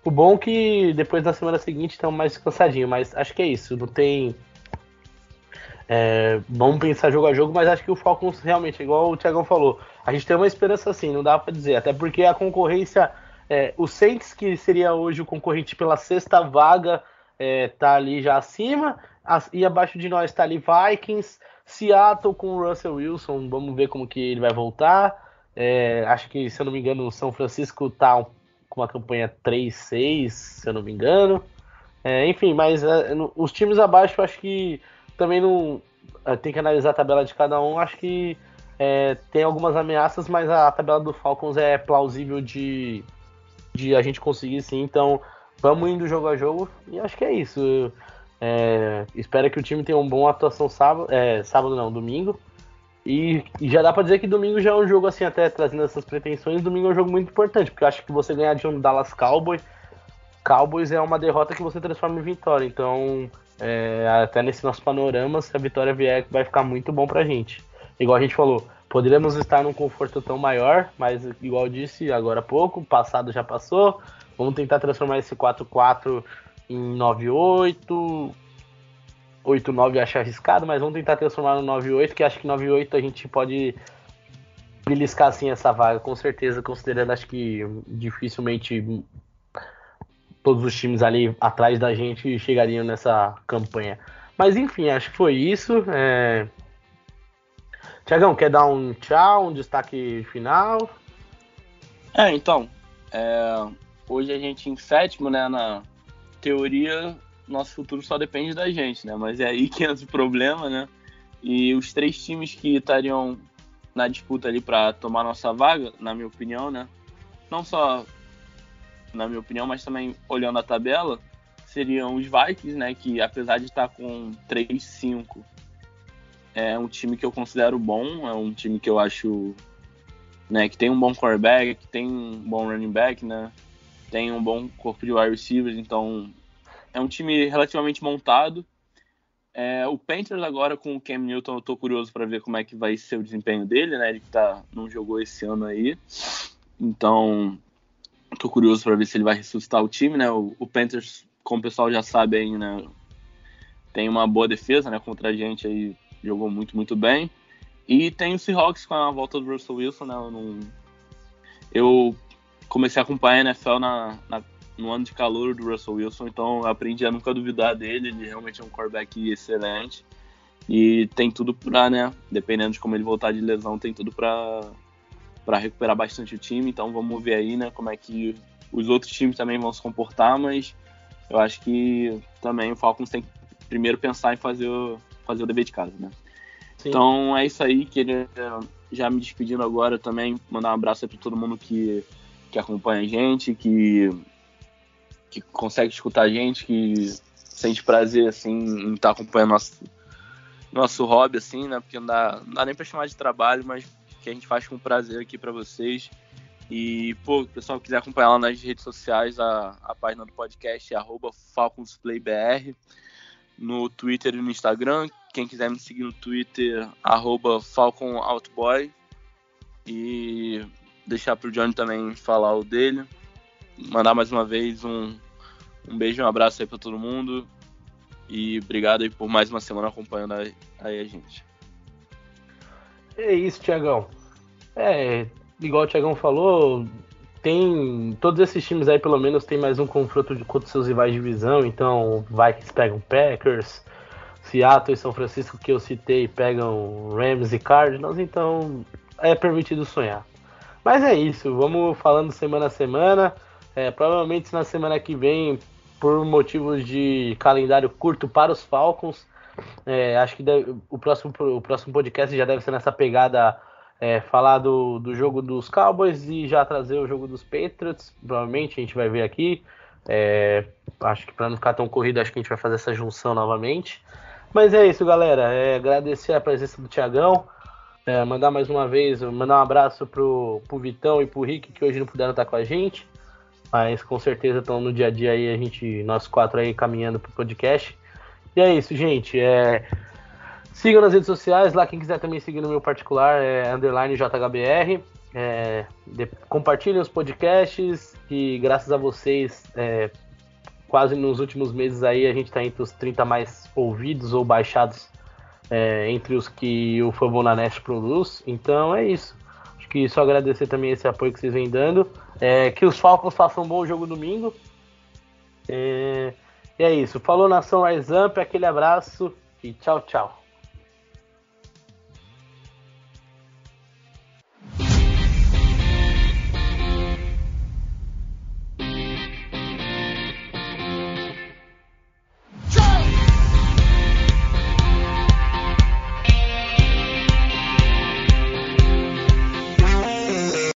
O bom é que depois da semana seguinte estão mais cansadinhos, mas acho que é isso. Não tem. É, vamos pensar jogo a jogo, mas acho que o Falcons realmente, igual o Thiagão falou, a gente tem uma esperança assim, não dá para dizer. Até porque a concorrência é, o Saints, que seria hoje o concorrente pela sexta vaga, é, tá ali já acima. E abaixo de nós está ali Vikings, Seattle com o Russell Wilson. Vamos ver como que ele vai voltar. É, acho que, se eu não me engano, o São Francisco tá com uma campanha 3-6, se eu não me engano. É, enfim, mas é, os times abaixo, acho que também não. É, tem que analisar a tabela de cada um. Acho que é, tem algumas ameaças, mas a tabela do Falcons é plausível de, de a gente conseguir sim. Então, vamos indo jogo a jogo e acho que é isso. É, espero que o time tenha uma boa atuação sábado, é, sábado não, domingo. E, e, já dá pra dizer que domingo já é um jogo, assim, até trazendo essas pretensões, domingo é um jogo muito importante, porque eu acho que você ganhar de um Dallas Cowboys, Cowboys é uma derrota que você transforma em vitória. Então, é, até nesse nosso panorama, se a vitória vier, vai ficar muito bom pra gente. Igual a gente falou, poderíamos estar num conforto tão maior, mas igual disse agora há pouco, passado já passou. Vamos tentar transformar esse 4-4 em 9-8. 8-9 acho arriscado, mas vamos tentar transformar no 9-8, que acho que 9-8 a gente pode beliscar assim essa vaga, com certeza, considerando acho que dificilmente todos os times ali atrás da gente chegariam nessa campanha. Mas enfim, acho que foi isso. É... Tiagão, quer dar um tchau, um destaque final? É, então. É... Hoje a gente em sétimo, né? Na teoria, nosso futuro só depende da gente, né? Mas é aí que entra o problema, né? E os três times que estariam na disputa ali para tomar nossa vaga, na minha opinião, né? Não só na minha opinião, mas também olhando a tabela, seriam os Vikings, né? Que apesar de estar com 3-5, é um time que eu considero bom, é um time que eu acho né, que tem um bom quarterback, que tem um bom running back, né? Tem um bom corpo de wide receivers, então é um time relativamente montado. É, o Panthers agora com o Cam Newton, eu tô curioso para ver como é que vai ser o desempenho dele, né? Ele que tá, não jogou esse ano aí. Então, tô curioso para ver se ele vai ressuscitar o time, né? O, o, Panthers, como o pessoal já sabe aí, né? Tem uma boa defesa, né? Contra a gente aí, jogou muito, muito bem. E tem o Seahawks com a volta do Russell Wilson, né? Eu, não... eu comecei a acompanhar a NFL na, na no ano de calor do Russell Wilson, então aprendi a nunca duvidar dele, ele realmente é um quarterback excelente e tem tudo para, né, dependendo de como ele voltar de lesão, tem tudo para para recuperar bastante o time, então vamos ver aí, né, como é que os outros times também vão se comportar, mas eu acho que também o Falcons tem que primeiro pensar em fazer o, fazer o dever de casa, né? Sim. Então é isso aí, queria já me despedindo agora também, mandar um abraço para todo mundo que, que acompanha a gente, que que consegue escutar a gente, que sente prazer assim em estar tá acompanhando nosso nosso hobby assim, né? Porque não dá, não dá nem para chamar de trabalho, mas que a gente faz com prazer aqui para vocês. E, pô, o pessoal quiser acompanhar lá nas redes sociais, a, a página do podcast é FalconsPlayBR, no Twitter e no Instagram. Quem quiser me seguir no Twitter, arroba FalconOutboy. E deixar pro Johnny também falar o dele mandar mais uma vez um, um beijo e um abraço aí para todo mundo. E obrigado aí por mais uma semana acompanhando aí, aí a gente. É isso, Tiagão. É, igual o Tiagão falou, tem. Todos esses times aí, pelo menos, tem mais um confronto de, contra seus rivais de divisão. Então, Vikings pegam Packers, Seattle e São Francisco, que eu citei, pegam Rams e Cardinals. Então, é permitido sonhar. Mas é isso, vamos falando semana a semana. É, provavelmente na semana que vem, por motivos de calendário curto para os Falcons, é, acho que deve, o, próximo, o próximo podcast já deve ser nessa pegada é, falar do, do jogo dos Cowboys e já trazer o jogo dos Patriots. Provavelmente a gente vai ver aqui. É, acho que para não ficar tão corrido, acho que a gente vai fazer essa junção novamente. Mas é isso, galera. É, agradecer a presença do Tiagão. É, mandar mais uma vez, mandar um abraço pro, pro Vitão e pro Rick, que hoje não puderam estar com a gente. Mas com certeza estão no dia a dia aí, a gente, nós quatro aí caminhando pro podcast. E é isso, gente. É... Sigam nas redes sociais, lá quem quiser também seguir no meu particular é underline JHBR. É... De... Compartilhem os podcasts, que graças a vocês, é... quase nos últimos meses aí, a gente está entre os 30 mais ouvidos ou baixados é... entre os que o Fabonanest produz. Então é isso que só agradecer também esse apoio que vocês vêm dando. É, que os Falcons façam um bom jogo domingo. É, e é isso. Falou nação Rise Up, aquele abraço e tchau, tchau.